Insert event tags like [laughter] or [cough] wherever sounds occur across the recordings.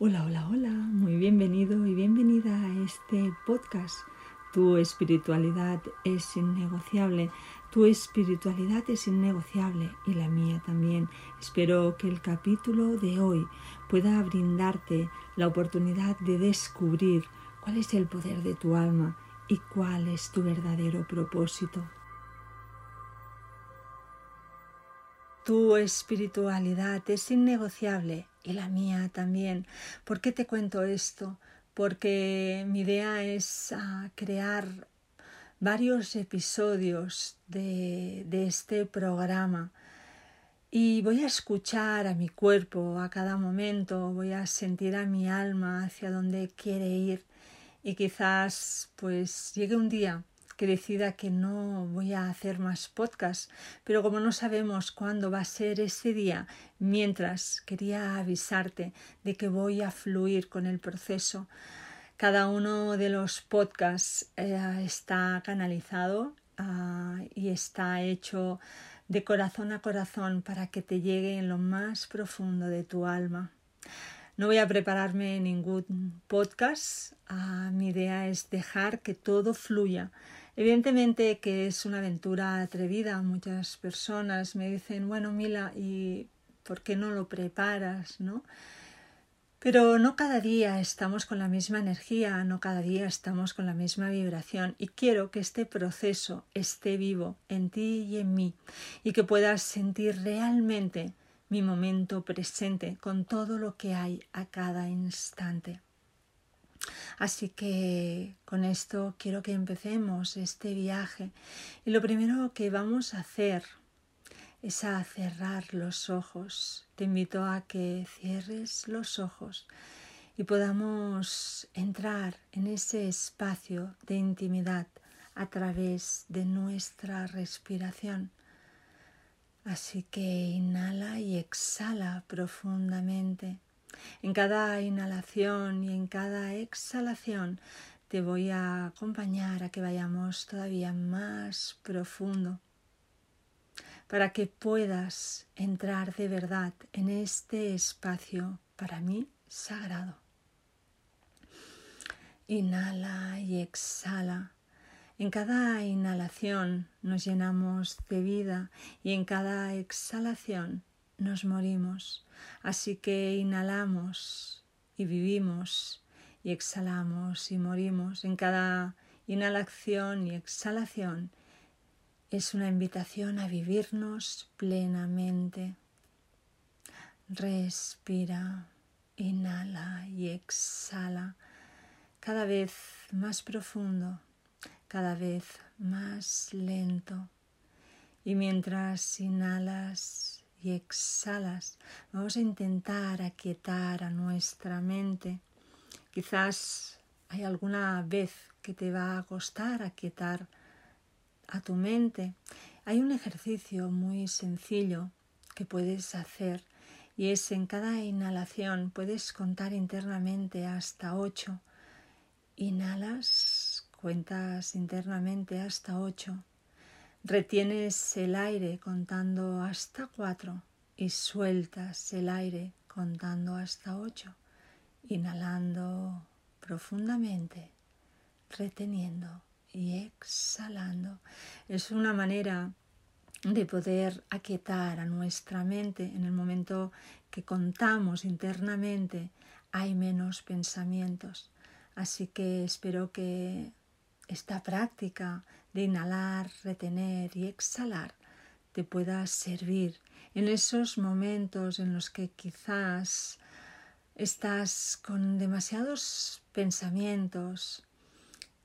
Hola, hola, hola, muy bienvenido y bienvenida a este podcast. Tu espiritualidad es innegociable, tu espiritualidad es innegociable y la mía también. Espero que el capítulo de hoy pueda brindarte la oportunidad de descubrir cuál es el poder de tu alma y cuál es tu verdadero propósito. Tu espiritualidad es innegociable y la mía también. ¿Por qué te cuento esto? Porque mi idea es ah, crear varios episodios de, de este programa y voy a escuchar a mi cuerpo a cada momento, voy a sentir a mi alma hacia donde quiere ir y quizás pues llegue un día que decida que no voy a hacer más podcast, pero como no sabemos cuándo va a ser ese día, mientras quería avisarte de que voy a fluir con el proceso. Cada uno de los podcasts eh, está canalizado ah, y está hecho de corazón a corazón para que te llegue en lo más profundo de tu alma. No voy a prepararme ningún podcast. Ah, mi idea es dejar que todo fluya Evidentemente que es una aventura atrevida. Muchas personas me dicen, bueno, Mila, ¿y por qué no lo preparas? ¿no? Pero no cada día estamos con la misma energía, no cada día estamos con la misma vibración y quiero que este proceso esté vivo en ti y en mí y que puedas sentir realmente mi momento presente con todo lo que hay a cada instante. Así que con esto quiero que empecemos este viaje y lo primero que vamos a hacer es a cerrar los ojos. Te invito a que cierres los ojos y podamos entrar en ese espacio de intimidad a través de nuestra respiración. Así que inhala y exhala profundamente. En cada inhalación y en cada exhalación te voy a acompañar a que vayamos todavía más profundo para que puedas entrar de verdad en este espacio para mí sagrado. Inhala y exhala. En cada inhalación nos llenamos de vida y en cada exhalación nos morimos. Así que inhalamos y vivimos y exhalamos y morimos. En cada inhalación y exhalación es una invitación a vivirnos plenamente. Respira, inhala y exhala cada vez más profundo, cada vez más lento. Y mientras inhalas y exhalas, vamos a intentar aquietar a nuestra mente. Quizás hay alguna vez que te va a costar aquietar a tu mente. Hay un ejercicio muy sencillo que puedes hacer y es en cada inhalación puedes contar internamente hasta ocho. Inhalas, cuentas internamente hasta ocho. Retienes el aire contando hasta cuatro y sueltas el aire contando hasta ocho, inhalando profundamente, reteniendo y exhalando. Es una manera de poder aquietar a nuestra mente en el momento que contamos internamente hay menos pensamientos. Así que espero que esta práctica de inhalar, retener y exhalar te pueda servir en esos momentos en los que quizás estás con demasiados pensamientos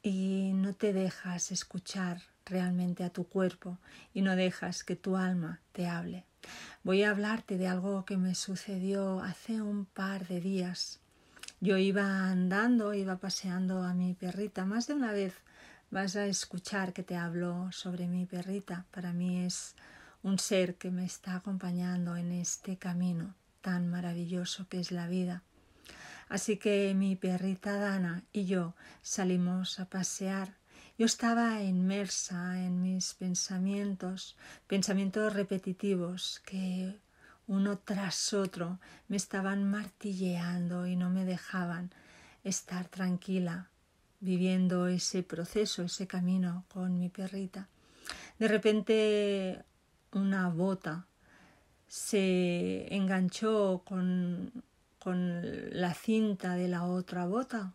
y no te dejas escuchar realmente a tu cuerpo y no dejas que tu alma te hable. Voy a hablarte de algo que me sucedió hace un par de días. Yo iba andando, iba paseando a mi perrita más de una vez vas a escuchar que te hablo sobre mi perrita. Para mí es un ser que me está acompañando en este camino tan maravilloso que es la vida. Así que mi perrita Dana y yo salimos a pasear. Yo estaba inmersa en mis pensamientos, pensamientos repetitivos que uno tras otro, me estaban martilleando y no me dejaban estar tranquila viviendo ese proceso, ese camino con mi perrita. De repente una bota se enganchó con, con la cinta de la otra bota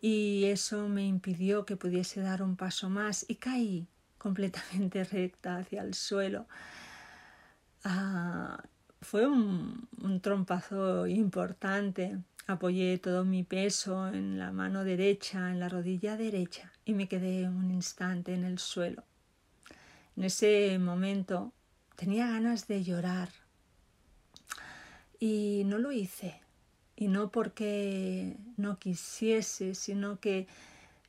y eso me impidió que pudiese dar un paso más y caí completamente [laughs] recta hacia el suelo. Ah, fue un, un trompazo importante. Apoyé todo mi peso en la mano derecha, en la rodilla derecha y me quedé un instante en el suelo. En ese momento tenía ganas de llorar y no lo hice y no porque no quisiese, sino que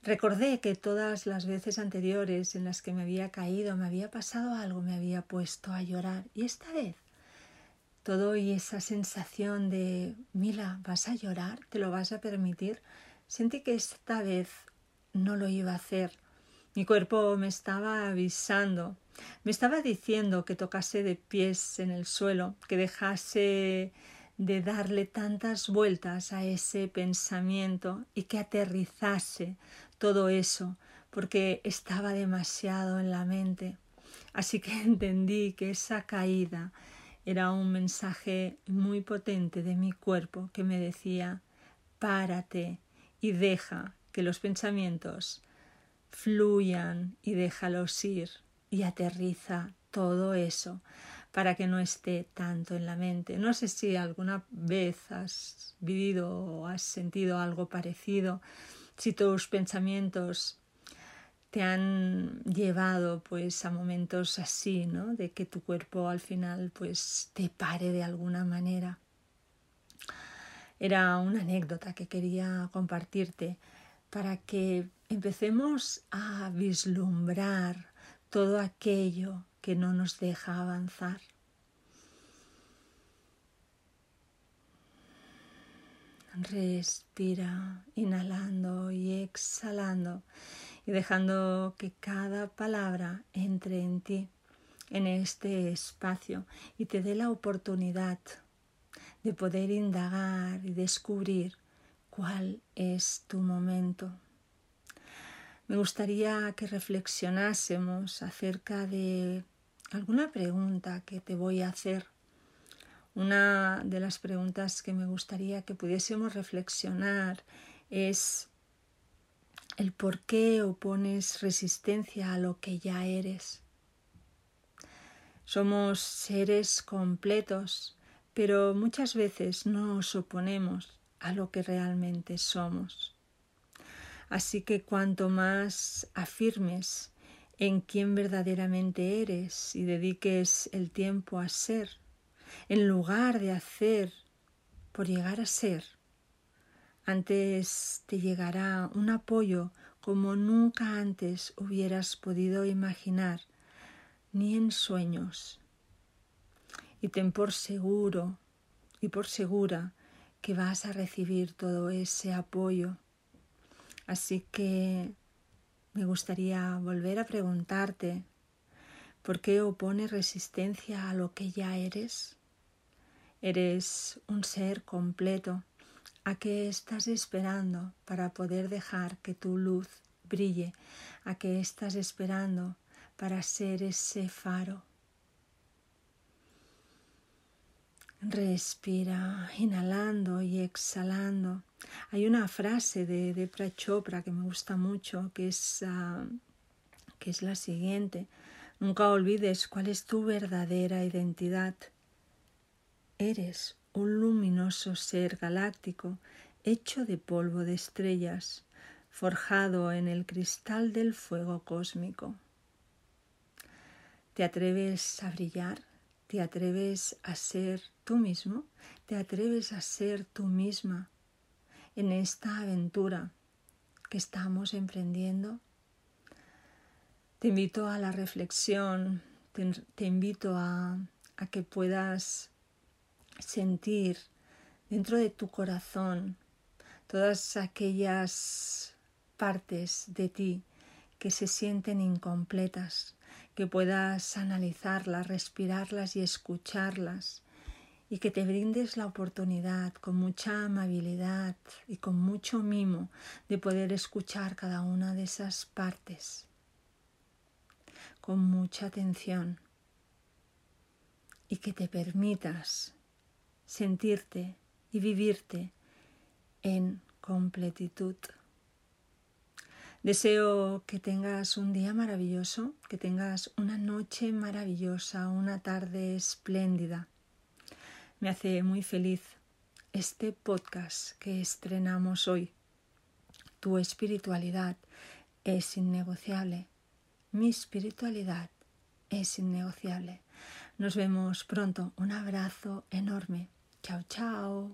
recordé que todas las veces anteriores en las que me había caído, me había pasado algo, me había puesto a llorar. Y esta vez, todo y esa sensación de, Mila, ¿vas a llorar? ¿Te lo vas a permitir? Sentí que esta vez no lo iba a hacer. Mi cuerpo me estaba avisando, me estaba diciendo que tocase de pies en el suelo, que dejase de darle tantas vueltas a ese pensamiento y que aterrizase todo eso, porque estaba demasiado en la mente. Así que [laughs] entendí que esa caída era un mensaje muy potente de mi cuerpo que me decía párate y deja que los pensamientos fluyan y déjalos ir y aterriza todo eso para que no esté tanto en la mente. No sé si alguna vez has vivido o has sentido algo parecido, si tus pensamientos te han llevado pues a momentos así, ¿no? De que tu cuerpo al final pues te pare de alguna manera. Era una anécdota que quería compartirte para que empecemos a vislumbrar todo aquello que no nos deja avanzar. Respira inhalando y exhalando y dejando que cada palabra entre en ti, en este espacio y te dé la oportunidad de poder indagar y descubrir cuál es tu momento. Me gustaría que reflexionásemos acerca de alguna pregunta que te voy a hacer. Una de las preguntas que me gustaría que pudiésemos reflexionar es el por qué opones resistencia a lo que ya eres. Somos seres completos, pero muchas veces no nos oponemos a lo que realmente somos. Así que cuanto más afirmes en quién verdaderamente eres y dediques el tiempo a ser, en lugar de hacer por llegar a ser. Antes te llegará un apoyo como nunca antes hubieras podido imaginar, ni en sueños. Y ten por seguro y por segura que vas a recibir todo ese apoyo. Así que me gustaría volver a preguntarte ¿por qué opones resistencia a lo que ya eres? Eres un ser completo. ¿A qué estás esperando para poder dejar que tu luz brille? ¿A qué estás esperando para ser ese faro? Respira, inhalando y exhalando. Hay una frase de Depra Chopra que me gusta mucho, que es, ah, que es la siguiente. Nunca olvides cuál es tu verdadera identidad. Eres un luminoso ser galáctico hecho de polvo de estrellas, forjado en el cristal del fuego cósmico. ¿Te atreves a brillar? ¿Te atreves a ser tú mismo? ¿Te atreves a ser tú misma en esta aventura que estamos emprendiendo? Te invito a la reflexión, te, invito a, que puedas sentir dentro de tu corazón todas aquellas partes de ti que se sienten incompletas, que puedas analizarlas, respirarlas y escucharlas y que te brindes la oportunidad con mucha amabilidad y con mucho mimo de poder escuchar cada una de esas partes. Con mucha atención. Y que te permitas sentirte y vivirte en completitud. Deseo que tengas un día maravilloso, que tengas una noche maravillosa, una tarde espléndida. Me hace muy feliz este podcast que estrenamos hoy. Tu espiritualidad es innegociable. Mi espiritualidad es innegociable. Nos vemos pronto. Un abrazo enorme. 瞧瞧。